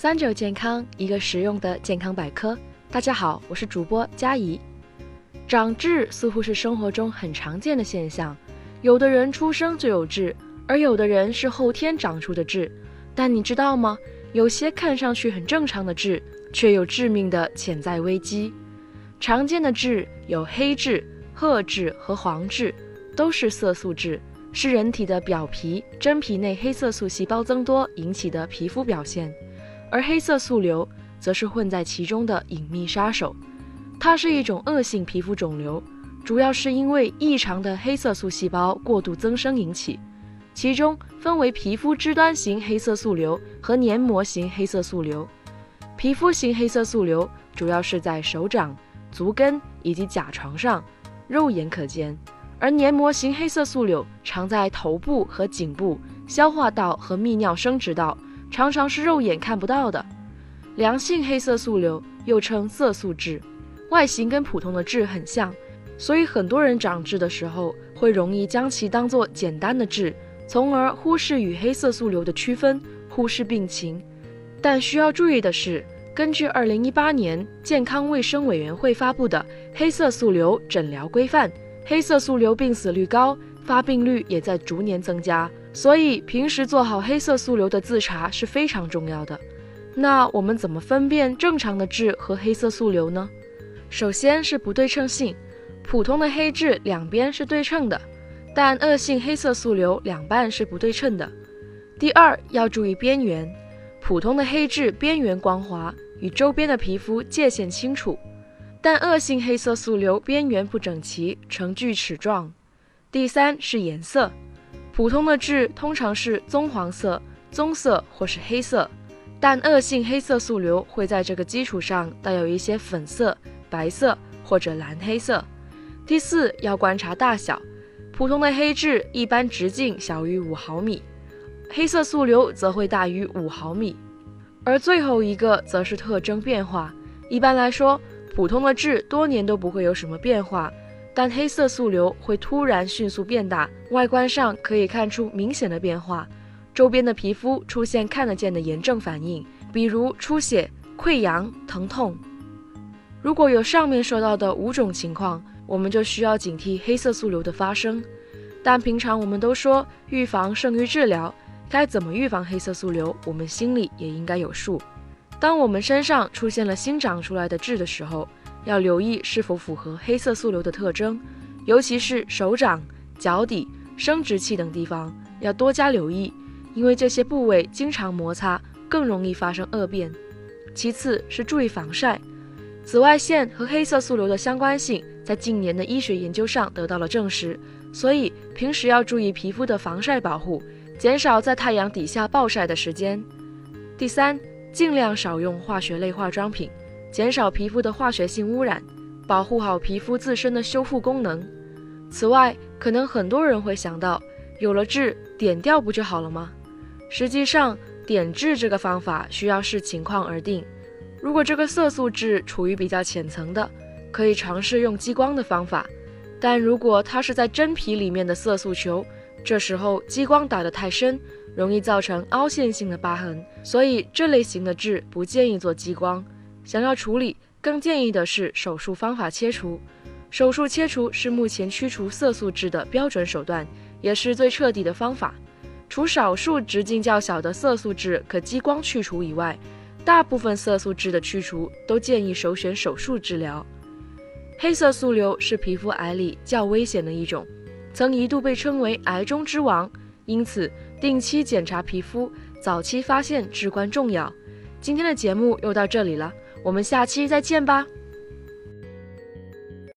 三九健康，一个实用的健康百科。大家好，我是主播佳怡。长痣似乎是生活中很常见的现象，有的人出生就有痣，而有的人是后天长出的痣。但你知道吗？有些看上去很正常的痣，却有致命的潜在危机。常见的痣有黑痣、褐痣和黄痣，都是色素痣，是人体的表皮真皮内黑色素细胞增多引起的皮肤表现。而黑色素瘤则是混在其中的隐秘杀手，它是一种恶性皮肤肿瘤，主要是因为异常的黑色素细胞过度增生引起。其中分为皮肤肢端型黑色素瘤和黏膜型黑色素瘤。皮肤型黑色素瘤主要是在手掌、足跟以及甲床上，肉眼可见；而黏膜型黑色素瘤常在头部和颈部、消化道和泌尿生殖道。常常是肉眼看不到的。良性黑色素瘤又称色素痣，外形跟普通的痣很像，所以很多人长痣的时候会容易将其当做简单的痣，从而忽视与黑色素瘤的区分，忽视病情。但需要注意的是，根据2018年健康卫生委员会发布的《黑色素瘤诊疗规范》，黑色素瘤病死率高，发病率也在逐年增加。所以平时做好黑色素瘤的自查是非常重要的。那我们怎么分辨正常的痣和黑色素瘤呢？首先是不对称性，普通的黑痣两边是对称的，但恶性黑色素瘤两半是不对称的。第二要注意边缘，普通的黑痣边缘光滑，与周边的皮肤界限清楚，但恶性黑色素瘤边缘不整齐，呈锯齿状。第三是颜色。普通的痣通常是棕黄色、棕色或是黑色，但恶性黑色素瘤会在这个基础上带有一些粉色、白色或者蓝黑色。第四，要观察大小，普通的黑痣一般直径小于五毫米，黑色素瘤则会大于五毫米。而最后一个则是特征变化，一般来说，普通的痣多年都不会有什么变化。但黑色素瘤会突然迅速变大，外观上可以看出明显的变化，周边的皮肤出现看得见的炎症反应，比如出血、溃疡、疼痛。如果有上面说到的五种情况，我们就需要警惕黑色素瘤的发生。但平常我们都说预防胜于治疗，该怎么预防黑色素瘤，我们心里也应该有数。当我们身上出现了新长出来的痣的时候，要留意是否符合黑色素瘤的特征，尤其是手掌、脚底、生殖器等地方要多加留意，因为这些部位经常摩擦，更容易发生恶变。其次是注意防晒，紫外线和黑色素瘤的相关性在近年的医学研究上得到了证实，所以平时要注意皮肤的防晒保护，减少在太阳底下暴晒的时间。第三，尽量少用化学类化妆品。减少皮肤的化学性污染，保护好皮肤自身的修复功能。此外，可能很多人会想到，有了痣点掉不就好了吗？实际上，点痣这个方法需要视情况而定。如果这个色素痣处于比较浅层的，可以尝试用激光的方法；但如果它是在真皮里面的色素球，这时候激光打得太深，容易造成凹陷性的疤痕，所以这类型的痣不建议做激光。想要处理，更建议的是手术方法切除。手术切除是目前去除色素痣的标准手段，也是最彻底的方法。除少数直径较小的色素痣可激光去除以外，大部分色素痣的去除都建议首选手术治疗。黑色素瘤是皮肤癌里较危险的一种，曾一度被称为“癌中之王”，因此定期检查皮肤，早期发现至关重要。今天的节目又到这里了。我们下期再见吧。